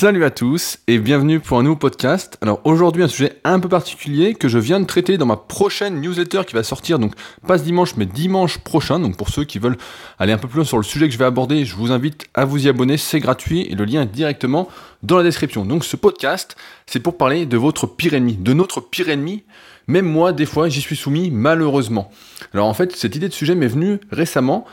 Salut à tous et bienvenue pour un nouveau podcast. Alors aujourd'hui un sujet un peu particulier que je viens de traiter dans ma prochaine newsletter qui va sortir donc pas ce dimanche mais dimanche prochain. Donc pour ceux qui veulent aller un peu plus loin sur le sujet que je vais aborder, je vous invite à vous y abonner, c'est gratuit et le lien est directement dans la description. Donc ce podcast, c'est pour parler de votre pire ennemi, de notre pire ennemi. Même moi, des fois, j'y suis soumis malheureusement. Alors en fait, cette idée de sujet m'est venue récemment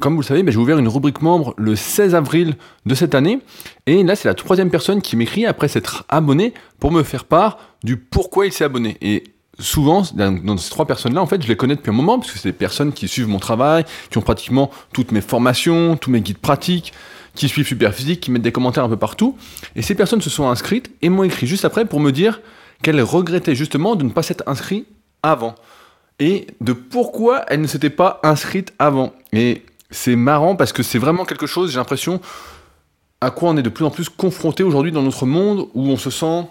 comme vous le savez, ben, j'ai ouvert une rubrique membre le 16 avril de cette année. Et là, c'est la troisième personne qui m'écrit après s'être abonné pour me faire part du pourquoi il s'est abonné. Et souvent, dans ces trois personnes-là, en fait, je les connais depuis un moment, parce que c'est des personnes qui suivent mon travail, qui ont pratiquement toutes mes formations, tous mes guides pratiques, qui suivent Superphysique, qui mettent des commentaires un peu partout. Et ces personnes se sont inscrites et m'ont écrit juste après pour me dire qu'elles regrettaient justement de ne pas s'être inscrites avant. Et de pourquoi elles ne s'étaient pas inscrites avant. Et c'est marrant parce que c'est vraiment quelque chose, j'ai l'impression, à quoi on est de plus en plus confronté aujourd'hui dans notre monde où on se sent,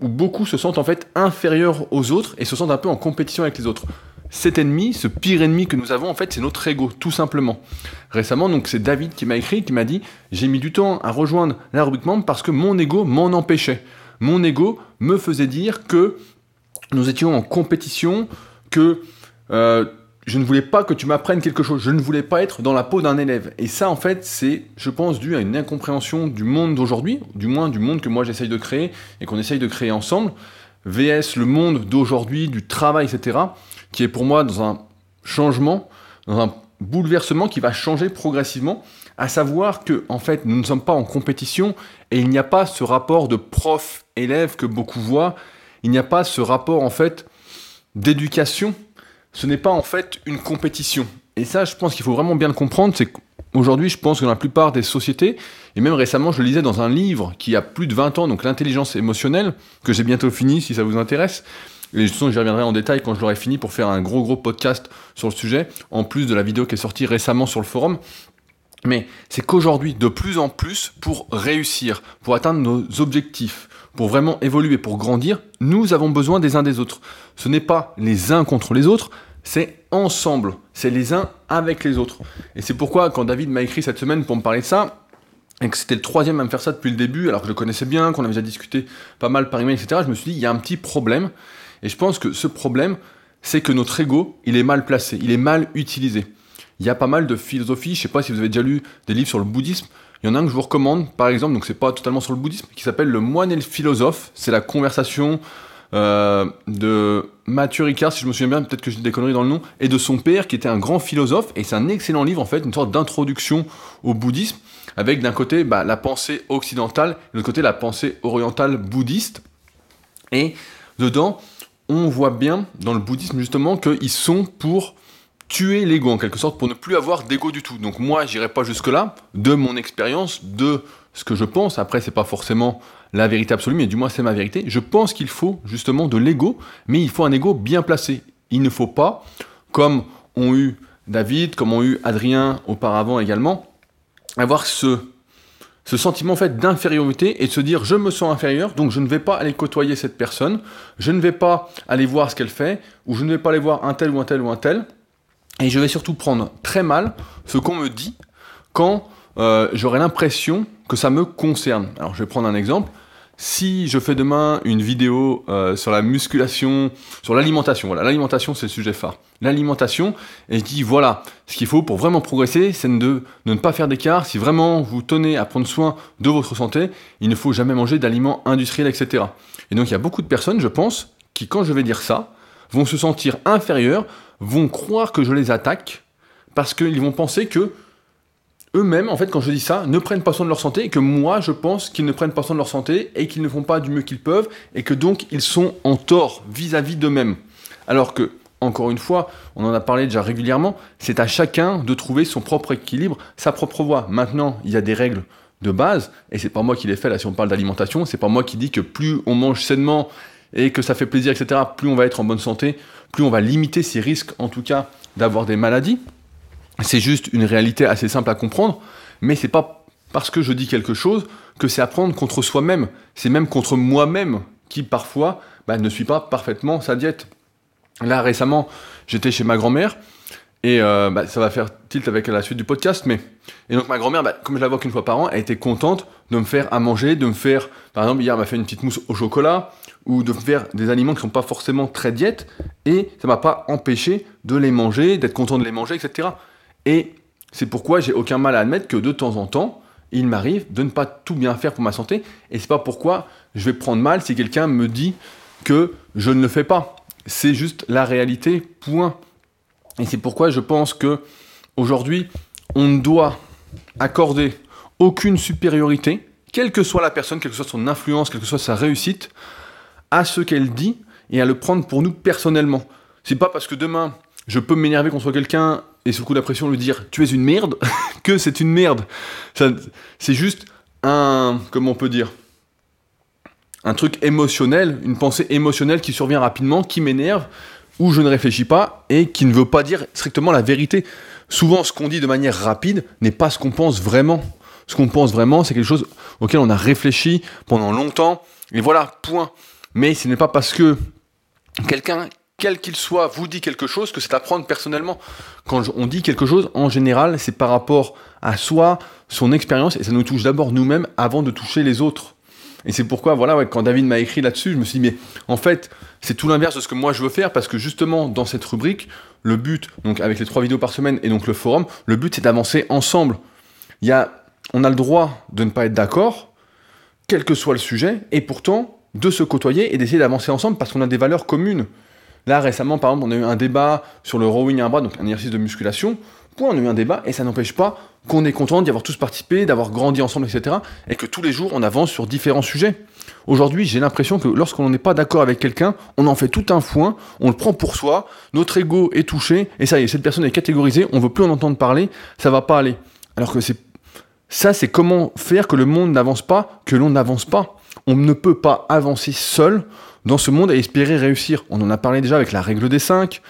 où beaucoup se sentent en fait inférieurs aux autres et se sentent un peu en compétition avec les autres. Cet ennemi, ce pire ennemi que nous avons, en fait, c'est notre ego, tout simplement. Récemment, donc, c'est David qui m'a écrit, qui m'a dit J'ai mis du temps à rejoindre la membre parce que mon ego m'en empêchait. Mon ego me faisait dire que nous étions en compétition, que euh, je ne voulais pas que tu m'apprennes quelque chose, je ne voulais pas être dans la peau d'un élève. Et ça, en fait, c'est, je pense, dû à une incompréhension du monde d'aujourd'hui, du moins du monde que moi j'essaye de créer et qu'on essaye de créer ensemble, VS le monde d'aujourd'hui, du travail, etc., qui est pour moi dans un changement, dans un bouleversement qui va changer progressivement, à savoir que, en fait, nous ne sommes pas en compétition et il n'y a pas ce rapport de prof-élève que beaucoup voient, il n'y a pas ce rapport, en fait, d'éducation ce n'est pas en fait une compétition. Et ça, je pense qu'il faut vraiment bien le comprendre, c'est qu'aujourd'hui, je pense que dans la plupart des sociétés, et même récemment, je le lisais dans un livre qui a plus de 20 ans, donc l'intelligence émotionnelle, que j'ai bientôt fini si ça vous intéresse. Et façon, j'y reviendrai en détail quand je l'aurai fini pour faire un gros gros podcast sur le sujet, en plus de la vidéo qui est sortie récemment sur le forum. Mais c'est qu'aujourd'hui, de plus en plus, pour réussir, pour atteindre nos objectifs, pour vraiment évoluer, pour grandir, nous avons besoin des uns des autres. Ce n'est pas les uns contre les autres, c'est ensemble, c'est les uns avec les autres. Et c'est pourquoi quand David m'a écrit cette semaine pour me parler de ça, et que c'était le troisième à me faire ça depuis le début, alors que je le connaissais bien, qu'on avait déjà discuté pas mal par email, etc., je me suis dit, il y a un petit problème. Et je pense que ce problème, c'est que notre ego, il est mal placé, il est mal utilisé. Il y a pas mal de philosophies, je sais pas si vous avez déjà lu des livres sur le bouddhisme, il y en a un que je vous recommande, par exemple, donc c'est pas totalement sur le bouddhisme, qui s'appelle Le moine et le philosophe. C'est la conversation euh, de Mathieu Ricard, si je me souviens bien, peut-être que j'ai des conneries dans le nom, et de son père, qui était un grand philosophe. Et c'est un excellent livre, en fait, une sorte d'introduction au bouddhisme, avec d'un côté bah, la pensée occidentale, de l'autre côté la pensée orientale bouddhiste. Et dedans, on voit bien dans le bouddhisme justement qu'ils sont pour tuer l'ego en quelque sorte pour ne plus avoir d'ego du tout. Donc moi, j'irai pas jusque là de mon expérience, de ce que je pense. Après, c'est pas forcément la vérité absolue, mais du moins c'est ma vérité. Je pense qu'il faut justement de l'ego, mais il faut un ego bien placé. Il ne faut pas, comme ont eu David, comme ont eu Adrien auparavant également, avoir ce sentiment en fait d'infériorité et de se dire je me sens inférieur, donc je ne vais pas aller côtoyer cette personne, je ne vais pas aller voir ce qu'elle fait, ou je ne vais pas aller voir un tel ou un tel ou un tel, et je vais surtout prendre très mal ce qu'on me dit quand euh, j'aurai l'impression que ça me concerne. Alors je vais prendre un exemple. Si je fais demain une vidéo euh, sur la musculation, sur l'alimentation, voilà, l'alimentation c'est le sujet phare. L'alimentation, et je dis voilà, ce qu'il faut pour vraiment progresser, c'est de, de, ne pas faire d'écart. Si vraiment vous tenez à prendre soin de votre santé, il ne faut jamais manger d'aliments industriels, etc. Et donc il y a beaucoup de personnes, je pense, qui quand je vais dire ça, vont se sentir inférieurs vont croire que je les attaque parce qu'ils vont penser que eux-mêmes, en fait, quand je dis ça, ne prennent pas soin de leur santé et que moi, je pense qu'ils ne prennent pas soin de leur santé et qu'ils ne font pas du mieux qu'ils peuvent et que donc ils sont en tort vis-à-vis d'eux-mêmes. Alors que, encore une fois, on en a parlé déjà régulièrement, c'est à chacun de trouver son propre équilibre, sa propre voie. Maintenant, il y a des règles de base, et c'est pas moi qui les fais là si on parle d'alimentation, c'est pas moi qui dis que plus on mange sainement et que ça fait plaisir, etc., plus on va être en bonne santé, plus on va limiter ses risques, en tout cas, d'avoir des maladies. C'est juste une réalité assez simple à comprendre, mais c'est pas parce que je dis quelque chose que c'est à prendre contre soi-même. C'est même contre moi-même qui, parfois, bah, ne suis pas parfaitement sa diète. Là, récemment, j'étais chez ma grand-mère, Et euh, bah, ça va faire tilt avec la suite du podcast, mais et donc ma grand-mère, bah, comme je la vois qu'une fois par an, elle était contente de me faire à manger, de me faire, par exemple hier elle m'a fait une petite mousse au chocolat, ou de faire des aliments qui sont pas forcément très diètes, et ça m'a pas empêché de les manger, d'être content de les manger, etc. Et c'est pourquoi j'ai aucun mal à admettre que de temps en temps, il m'arrive de ne pas tout bien faire pour ma santé, et c'est pas pourquoi je vais prendre mal si quelqu'un me dit que je ne le fais pas. C'est juste la réalité, point. Et c'est pourquoi je pense que aujourd'hui, on ne doit accorder aucune supériorité, quelle que soit la personne, quelle que soit son influence, quelle que soit sa réussite, à ce qu'elle dit et à le prendre pour nous personnellement. C'est pas parce que demain je peux m'énerver contre quelqu'un et sous coup de pression lui dire tu es une merde que c'est une merde. C'est juste un comment on peut dire un truc émotionnel, une pensée émotionnelle qui survient rapidement, qui m'énerve, où je ne réfléchis pas et qui ne veut pas dire strictement la vérité. Souvent, ce qu'on dit de manière rapide n'est pas ce qu'on pense vraiment. Ce qu'on pense vraiment, c'est quelque chose auquel on a réfléchi pendant longtemps, et voilà, point. Mais ce n'est pas parce que quelqu'un, quel qu'il soit, vous dit quelque chose que c'est à prendre personnellement. Quand on dit quelque chose, en général, c'est par rapport à soi, son expérience, et ça nous touche d'abord nous-mêmes avant de toucher les autres. Et c'est pourquoi, voilà, quand David m'a écrit là-dessus, je me suis dit, mais en fait, c'est tout l'inverse de ce que moi je veux faire, parce que justement, dans cette rubrique, le but, donc avec les trois vidéos par semaine et donc le forum, le but c'est d'avancer ensemble. Il y a, on a le droit de ne pas être d'accord, quel que soit le sujet, et pourtant de se côtoyer et d'essayer d'avancer ensemble parce qu'on a des valeurs communes. Là, récemment, par exemple, on a eu un débat sur le rowing à un bras, donc un exercice de musculation. On a eu un débat et ça n'empêche pas qu'on est content d'y avoir tous participé, d'avoir grandi ensemble, etc. Et que tous les jours, on avance sur différents sujets. Aujourd'hui, j'ai l'impression que lorsqu'on n'est pas d'accord avec quelqu'un, on en fait tout un foin, on le prend pour soi, notre ego est touché, et ça y est, cette personne est catégorisée, on veut plus en entendre parler, ça va pas aller. Alors que c'est ça, c'est comment faire que le monde n'avance pas, que l'on n'avance pas. On ne peut pas avancer seul dans ce monde et espérer réussir. On en a parlé déjà avec la règle des 5.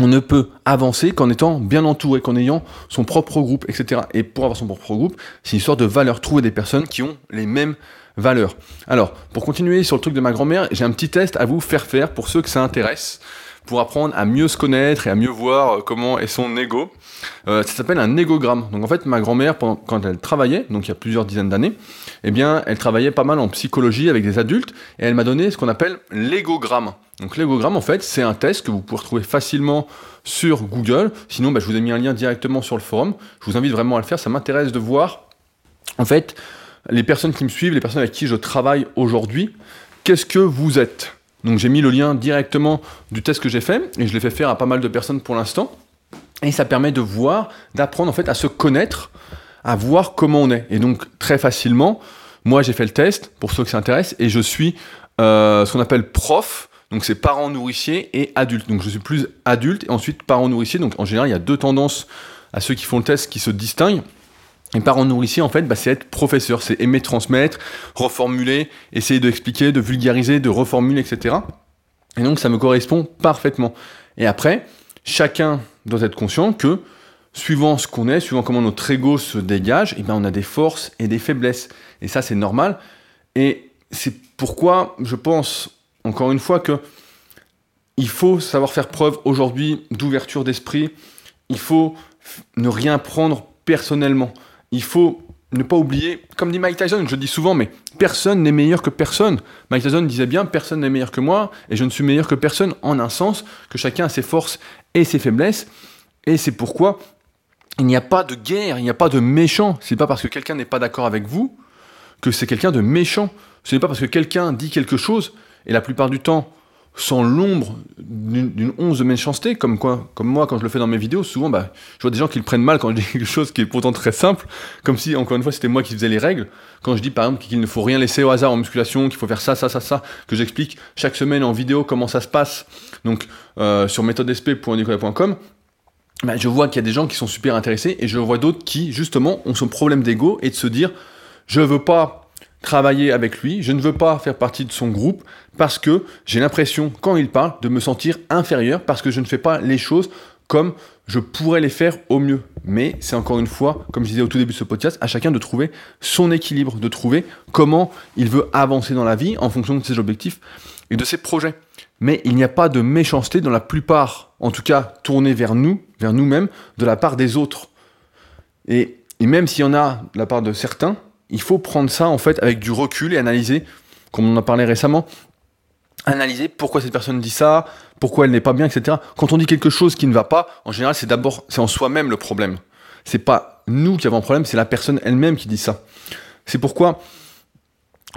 On ne peut avancer qu'en étant bien entouré, qu'en ayant son propre groupe, etc. Et pour avoir son propre groupe, c'est une sorte de valeur, trouver des personnes qui ont les mêmes valeurs. Alors, pour continuer sur le truc de ma grand-mère, j'ai un petit test à vous faire faire pour ceux que ça intéresse pour apprendre à mieux se connaître et à mieux voir euh, comment est son ego. Euh, ça s'appelle un égogramme. Donc en fait, ma grand-mère, quand elle travaillait, donc il y a plusieurs dizaines d'années, eh elle travaillait pas mal en psychologie avec des adultes et elle m'a donné ce qu'on appelle l'égogramme. Donc l'égogramme, en fait, c'est un test que vous pouvez retrouver facilement sur Google. Sinon, bah, je vous ai mis un lien directement sur le forum. Je vous invite vraiment à le faire. Ça m'intéresse de voir, en fait, les personnes qui me suivent, les personnes avec qui je travaille aujourd'hui, qu'est-ce que vous êtes? Donc j'ai mis le lien directement du test que j'ai fait et je l'ai fait faire à pas mal de personnes pour l'instant. Et ça permet de voir, d'apprendre en fait à se connaître, à voir comment on est. Et donc très facilement, moi j'ai fait le test pour ceux qui s'intéressent et je suis euh, ce qu'on appelle prof. Donc c'est parent nourricier et adulte. Donc je suis plus adulte et ensuite parent nourricier. Donc en général il y a deux tendances à ceux qui font le test qui se distinguent. Et parent nourricier, en fait, bah, c'est être professeur, c'est aimer transmettre, reformuler, essayer d'expliquer, de vulgariser, de reformuler, etc. Et donc, ça me correspond parfaitement. Et après, chacun doit être conscient que, suivant ce qu'on est, suivant comment notre ego se dégage, eh ben, on a des forces et des faiblesses. Et ça, c'est normal. Et c'est pourquoi je pense, encore une fois, que il faut savoir faire preuve aujourd'hui d'ouverture d'esprit. Il faut ne rien prendre personnellement il faut ne pas oublier, comme dit Mike Tyson, je le dis souvent, mais personne n'est meilleur que personne. Mike Tyson disait bien, personne n'est meilleur que moi, et je ne suis meilleur que personne en un sens, que chacun a ses forces et ses faiblesses, et c'est pourquoi il n'y a pas de guerre, il n'y a pas de méchant. C'est pas parce que quelqu'un n'est pas d'accord avec vous que c'est quelqu'un de méchant. Ce n'est pas parce que quelqu'un dit quelque chose, et la plupart du temps, sans l'ombre d'une once de méchanceté, comme, quoi, comme moi quand je le fais dans mes vidéos, souvent bah, je vois des gens qui le prennent mal quand je dis quelque chose qui est pourtant très simple, comme si encore une fois c'était moi qui faisais les règles. Quand je dis par exemple qu'il ne faut rien laisser au hasard en musculation, qu'il faut faire ça, ça, ça, ça, que j'explique chaque semaine en vidéo comment ça se passe, donc euh, sur méthodesp.nicolas.com, bah, je vois qu'il y a des gens qui sont super intéressés et je vois d'autres qui justement ont ce problème d'ego et de se dire je veux pas travailler avec lui, je ne veux pas faire partie de son groupe parce que j'ai l'impression, quand il parle, de me sentir inférieur parce que je ne fais pas les choses comme je pourrais les faire au mieux. Mais c'est encore une fois, comme je disais au tout début de ce podcast, à chacun de trouver son équilibre, de trouver comment il veut avancer dans la vie en fonction de ses objectifs et de ses projets. mais il n'y a pas de méchanceté dans la plupart, en tout cas tournée vers nous, vers nous-mêmes, de la part des autres. Et, et même s'il y en a de la part de certains, il faut prendre ça en fait avec du recul et analyser, comme on en a parlé récemment, analyser pourquoi cette personne dit ça, pourquoi elle n'est pas bien, etc. Quand on dit quelque chose qui ne va pas, en général, c'est d'abord, c'est en soi-même le problème. C'est pas nous qui avons un problème, c'est la personne elle-même qui dit ça. C'est pourquoi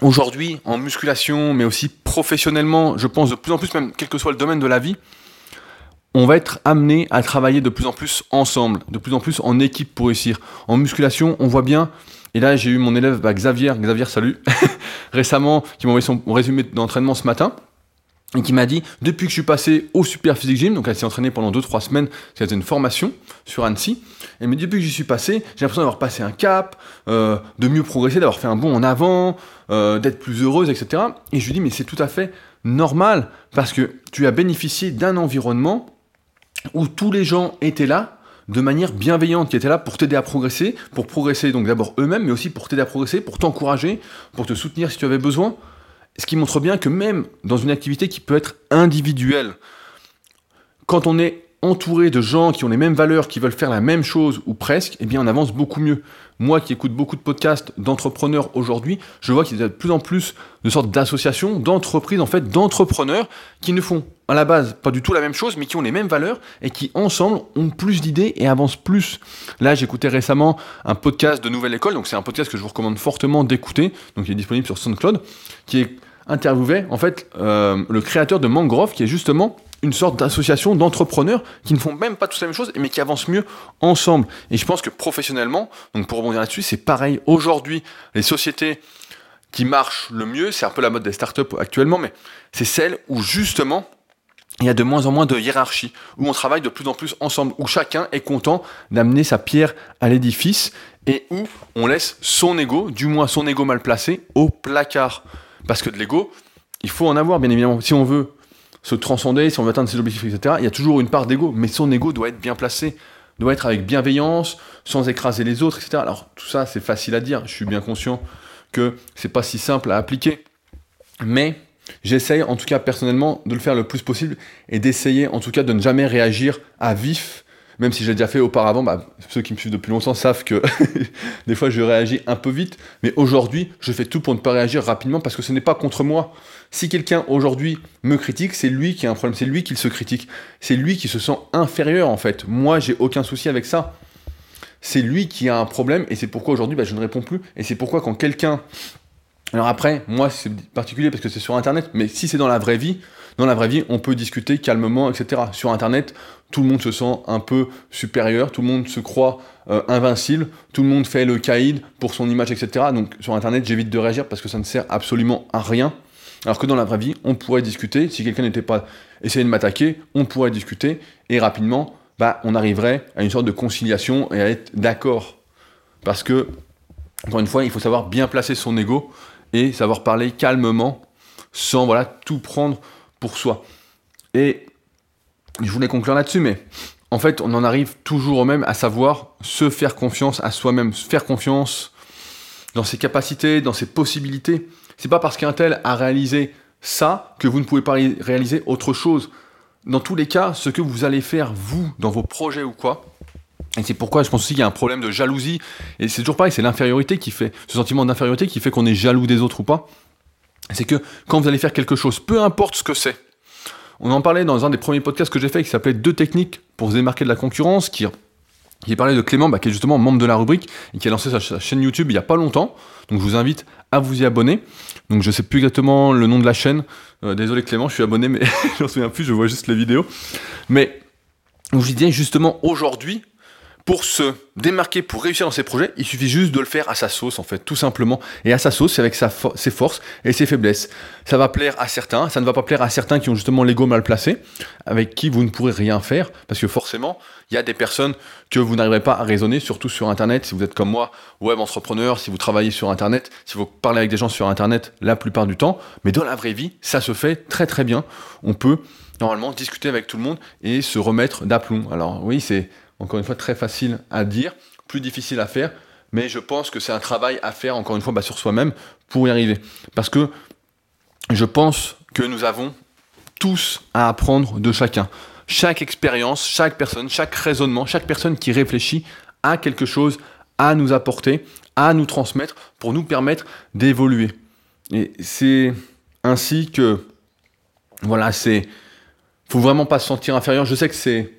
aujourd'hui, en musculation, mais aussi professionnellement, je pense de plus en plus, même quel que soit le domaine de la vie, on va être amené à travailler de plus en plus ensemble, de plus en plus en équipe pour réussir. En musculation, on voit bien, et là j'ai eu mon élève bah, Xavier, Xavier salut, récemment, qui m'a envoyé son résumé d'entraînement ce matin, et qui m'a dit, depuis que je suis passé au Super Physique Gym, donc elle s'est entraînée pendant 2-3 semaines, c'était une formation sur Annecy, et depuis que j'y suis passé, j'ai l'impression d'avoir passé un cap, euh, de mieux progresser, d'avoir fait un bond en avant, euh, d'être plus heureuse, etc. Et je lui dis, mais c'est tout à fait normal, parce que tu as bénéficié d'un environnement où tous les gens étaient là de manière bienveillante, qui étaient là pour t'aider à progresser, pour progresser donc d'abord eux-mêmes, mais aussi pour t'aider à progresser, pour t'encourager, pour te soutenir si tu avais besoin. Ce qui montre bien que même dans une activité qui peut être individuelle, quand on est entouré de gens qui ont les mêmes valeurs, qui veulent faire la même chose ou presque, eh bien on avance beaucoup mieux. Moi qui écoute beaucoup de podcasts d'entrepreneurs aujourd'hui, je vois qu'il y a de plus en plus de sortes d'associations, d'entreprises en fait, d'entrepreneurs qui ne font à la base pas du tout la même chose, mais qui ont les mêmes valeurs et qui ensemble ont plus d'idées et avancent plus. Là, j'écoutais récemment un podcast de Nouvelle École, donc c'est un podcast que je vous recommande fortement d'écouter, donc il est disponible sur SoundCloud, qui est interviewait en fait euh, le créateur de Mangrove, qui est justement une sorte d'association d'entrepreneurs qui ne font même pas tous la même chose, mais qui avancent mieux ensemble. Et je pense que professionnellement, donc pour rebondir là-dessus, c'est pareil. Aujourd'hui, les sociétés qui marchent le mieux, c'est un peu la mode des startups actuellement, mais c'est celle où justement il y a de moins en moins de hiérarchie, où on travaille de plus en plus ensemble, où chacun est content d'amener sa pierre à l'édifice et où on laisse son ego, du moins son ego mal placé, au placard. Parce que de l'ego, il faut en avoir, bien évidemment. Si on veut se transcender, si on veut atteindre ses objectifs, etc., il y a toujours une part d'ego. Mais son ego doit être bien placé, doit être avec bienveillance, sans écraser les autres, etc. Alors, tout ça, c'est facile à dire. Je suis bien conscient que c'est pas si simple à appliquer. Mais j'essaye, en tout cas personnellement, de le faire le plus possible et d'essayer, en tout cas, de ne jamais réagir à vif même si j'ai déjà fait auparavant, bah, ceux qui me suivent depuis longtemps savent que des fois je réagis un peu vite, mais aujourd'hui je fais tout pour ne pas réagir rapidement parce que ce n'est pas contre moi. Si quelqu'un aujourd'hui me critique, c'est lui qui a un problème, c'est lui qui se critique, c'est lui qui se sent inférieur en fait. Moi j'ai aucun souci avec ça. C'est lui qui a un problème et c'est pourquoi aujourd'hui bah, je ne réponds plus. Et c'est pourquoi quand quelqu'un... Alors après, moi c'est particulier parce que c'est sur Internet, mais si c'est dans la vraie vie, dans la vraie vie, on peut discuter calmement, etc. Sur Internet, tout le monde se sent un peu supérieur, tout le monde se croit euh, invincible, tout le monde fait le caïd pour son image, etc. Donc sur Internet, j'évite de réagir parce que ça ne sert absolument à rien. Alors que dans la vraie vie, on pourrait discuter. Si quelqu'un n'était pas essayé de m'attaquer, on pourrait discuter et rapidement, bah, on arriverait à une sorte de conciliation et à être d'accord. Parce que, encore une fois, il faut savoir bien placer son ego et savoir parler calmement sans voilà tout prendre pour soi. Et je voulais conclure là-dessus, mais en fait, on en arrive toujours au même, à savoir se faire confiance à soi-même, se faire confiance dans ses capacités, dans ses possibilités. C'est pas parce qu'un tel a réalisé ça que vous ne pouvez pas réaliser autre chose. Dans tous les cas, ce que vous allez faire, vous, dans vos projets ou quoi, et c'est pourquoi je pense aussi qu'il y a un problème de jalousie, et c'est toujours pareil, c'est l'infériorité qui fait, ce sentiment d'infériorité qui fait qu'on est jaloux des autres ou pas, c'est que quand vous allez faire quelque chose, peu importe ce que c'est, on en parlait dans un des premiers podcasts que j'ai fait qui s'appelait Deux techniques pour se démarquer de la concurrence, qui, qui parlait de Clément, bah, qui est justement membre de la rubrique et qui a lancé sa, chaîne YouTube il n'y a pas longtemps. Donc je vous invite à vous y abonner. Donc je sais plus exactement le nom de la chaîne. Euh, désolé Clément, je suis abonné, mais je m'en souviens plus, je vois juste les vidéos. Mais je disais justement aujourd'hui, pour se démarquer, pour réussir dans ses projets, il suffit juste de le faire à sa sauce, en fait, tout simplement. Et à sa sauce, c'est avec ses forces et ses faiblesses. Ça va plaire à certains, ça ne va pas plaire à certains qui ont justement l'ego mal placé, avec qui vous ne pourrez rien faire, parce que forcément, il y a des personnes que vous n'arriverez pas à raisonner, surtout sur Internet, si vous êtes comme moi, web entrepreneur, si vous travaillez sur Internet, si vous parlez avec des gens sur Internet la plupart du temps, mais dans la vraie vie, ça se fait très très bien. On peut normalement discuter avec tout le monde et se remettre d'aplomb. Alors oui, c'est encore une fois, très facile à dire, plus difficile à faire, mais je pense que c'est un travail à faire, encore une fois, bah, sur soi-même pour y arriver. Parce que je pense que nous avons tous à apprendre de chacun. Chaque expérience, chaque personne, chaque raisonnement, chaque personne qui réfléchit a quelque chose à nous apporter, à nous transmettre pour nous permettre d'évoluer. Et c'est ainsi que, voilà, c'est, faut vraiment pas se sentir inférieur. Je sais que c'est,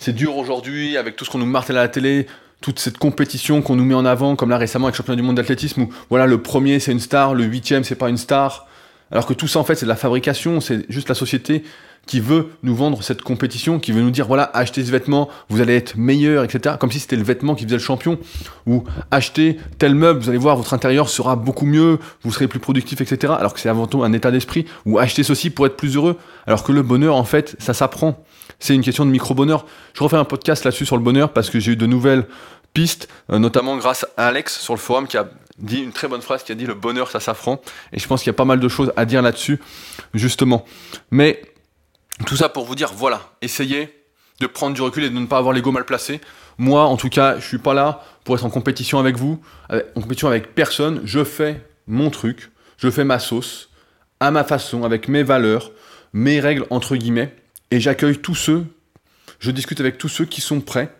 c'est dur aujourd'hui avec tout ce qu'on nous martèle à la télé, toute cette compétition qu'on nous met en avant, comme là récemment avec le championnat du monde d'athlétisme, où voilà, le premier c'est une star, le huitième c'est pas une star. Alors que tout ça en fait c'est de la fabrication, c'est juste la société qui veut nous vendre cette compétition, qui veut nous dire voilà, achetez ce vêtement, vous allez être meilleur, etc. Comme si c'était le vêtement qui faisait le champion. Ou achetez tel meuble, vous allez voir, votre intérieur sera beaucoup mieux, vous serez plus productif, etc. Alors que c'est avant tout un état d'esprit. Ou achetez ceci pour être plus heureux. Alors que le bonheur, en fait, ça s'apprend. C'est une question de micro-bonheur. Je refais un podcast là-dessus sur le bonheur parce que j'ai eu de nouvelles pistes, euh, notamment grâce à Alex sur le forum qui a dit une très bonne phrase qui a dit le bonheur ça s'apprend et je pense qu'il y a pas mal de choses à dire là-dessus justement mais tout ça pour vous dire, voilà, essayez de prendre du recul et de ne pas avoir l'ego mal placé. Moi, en tout cas, je suis pas là pour être en compétition avec vous, en compétition avec personne. Je fais mon truc, je fais ma sauce, à ma façon, avec mes valeurs, mes règles entre guillemets, et j'accueille tous ceux, je discute avec tous ceux qui sont prêts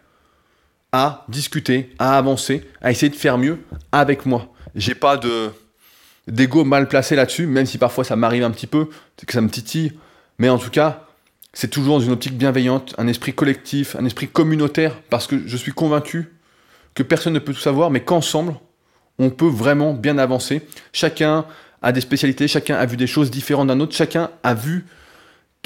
à discuter, à avancer, à essayer de faire mieux avec moi. J'ai pas de d'ego mal placé là-dessus, même si parfois ça m'arrive un petit peu, que ça me titille, mais en tout cas, c'est toujours dans une optique bienveillante, un esprit collectif, un esprit communautaire, parce que je suis convaincu que personne ne peut tout savoir, mais qu'ensemble, on peut vraiment bien avancer. Chacun a des spécialités, chacun a vu des choses différentes d'un autre, chacun a vu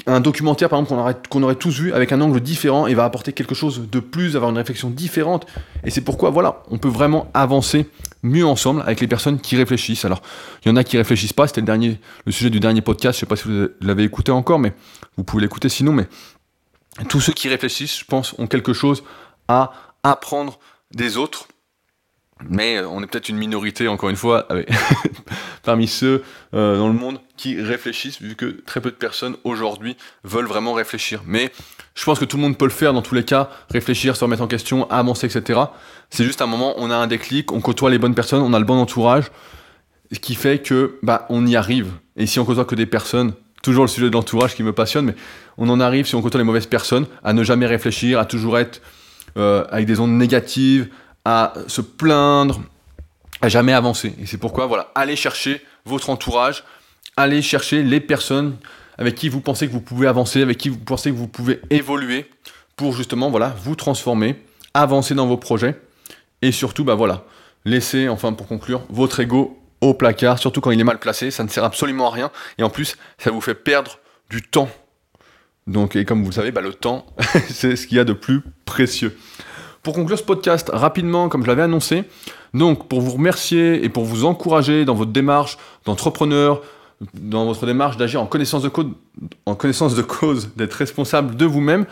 un documentaire, par exemple, qu'on aurait, tous vu avec un angle différent et va apporter quelque chose de plus, avoir une réflexion différente. Et c'est pourquoi, voilà, on peut vraiment avancer mieux ensemble avec les personnes qui réfléchissent. Alors, il y en a qui réfléchissent pas, c'était le, dernier, le sujet du dernier podcast, je sais pas si vous l'avez écouté encore, mais vous pouvez l'écouter sinon, mais tous ceux qui réfléchissent, je pense, ont quelque chose à apprendre des autres mais euh, on est peut-être une minorité, encore une fois, parmi ceux euh, dans le monde qui réfléchissent, vu que très peu de personnes aujourd'hui veulent vraiment réfléchir. Mais je pense que tout le monde peut le faire dans tous les cas, réfléchir, se remettre en question, avancer, etc. C'est juste un moment, on a un déclic, on côtoie les bonnes personnes, on a le bon entourage, ce qui fait que bah, on y arrive. Et si on côtoie que des personnes, toujours le sujet de l'entourage qui me passionne, mais on en arrive, si on côtoie les mauvaises personnes, à ne jamais réfléchir, à toujours être euh, avec des ondes négatives, à se plaindre, à jamais avancer. Et c'est pourquoi, voilà, allez chercher votre entourage, allez chercher les personnes avec qui vous pensez que vous pouvez avancer, avec qui vous pensez que vous pouvez évoluer pour justement, voilà, vous transformer, avancer dans vos projets et surtout, bah voilà, laisser, enfin pour conclure, votre ego au placard, surtout quand il est mal placé, ça ne sert absolument à rien et en plus, ça vous fait perdre du temps. Donc, et comme vous le savez, bah, le temps, c'est ce qu'il y a de plus précieux. Pour conclure ce podcast rapidement, comme je l'avais annoncé, donc pour vous remercier et pour vous encourager dans votre démarche d'entrepreneur, dans votre démarche d'agir en connaissance de cause, en connaissance de cause, d'être responsable de vous-même,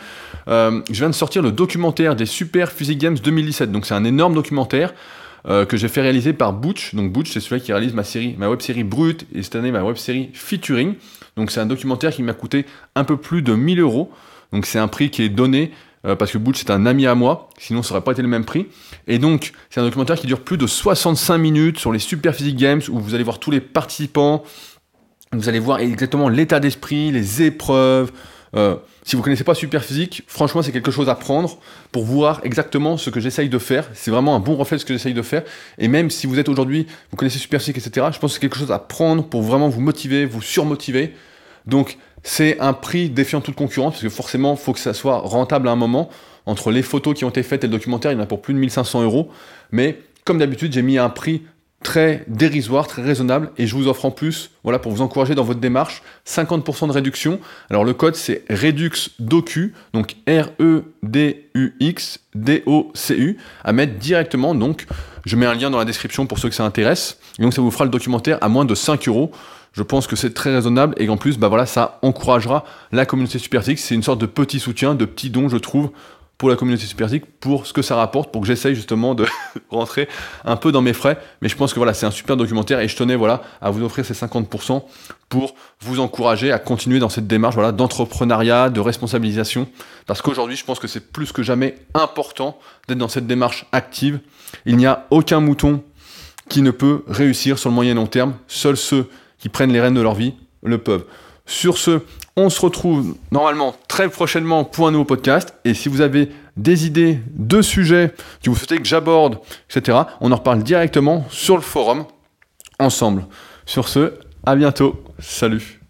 euh, je viens de sortir le documentaire des Super Physique Games 2017. Donc c'est un énorme documentaire euh, que j'ai fait réaliser par Butch. Donc Butch, c'est celui qui réalise ma série, ma web série Brute et cette année ma web série Featuring. Donc c'est un documentaire qui m'a coûté un peu plus de 1000 euros. Donc c'est un prix qui est donné euh, parce que Butch c'est un ami à moi, sinon ça aurait pas été le même prix. Et donc c'est un documentaire qui dure plus de 65 minutes sur les Super Physique Games où vous allez voir tous les participants, vous allez voir exactement l'état d'esprit, les épreuves. Euh, si vous connaissez pas Super Physique, franchement c'est quelque chose à prendre pour voir exactement ce que j'essaye de faire. C'est vraiment un bon reflet de ce que j'essaye de faire. Et même si vous êtes aujourd'hui, vous connaissez Super Physique, etc., je pense que c'est quelque chose à prendre pour vraiment vous motiver, vous surmotiver. Donc c'est un prix défiant toute concurrence, parce que forcément, il faut que ça soit rentable à un moment. Entre les photos qui ont été faites et le documentaire, il y en a pour plus de 1500 euros. Mais comme d'habitude, j'ai mis un prix très dérisoire, très raisonnable, et je vous offre en plus, voilà, pour vous encourager dans votre démarche, 50% de réduction. Alors le code c'est REDUXDOCU, donc R-E-D-U-X D-O-C-U, à mettre directement, donc je mets un lien dans la description pour ceux que ça intéresse, et donc ça vous fera le documentaire à moins de 5 euros. Je pense que c'est très raisonnable et qu'en plus, bah voilà, ça encouragera la communauté SuperTix. C'est une sorte de petit soutien, de petit don, je trouve, pour la communauté SuperTix, pour ce que ça rapporte, pour que j'essaye justement de rentrer un peu dans mes frais. Mais je pense que voilà, c'est un super documentaire et je tenais voilà à vous offrir ces 50% pour vous encourager à continuer dans cette démarche voilà d'entrepreneuriat, de responsabilisation. Parce qu'aujourd'hui, je pense que c'est plus que jamais important d'être dans cette démarche active. Il n'y a aucun mouton qui ne peut réussir sur le moyen long terme. Seuls ceux qui prennent les rênes de leur vie le peuvent. Sur ce, on se retrouve normalement très prochainement pour un nouveau podcast. Et si vous avez des idées de sujets que vous souhaitez que j'aborde, etc., on en reparle directement sur le forum ensemble. Sur ce, à bientôt. Salut.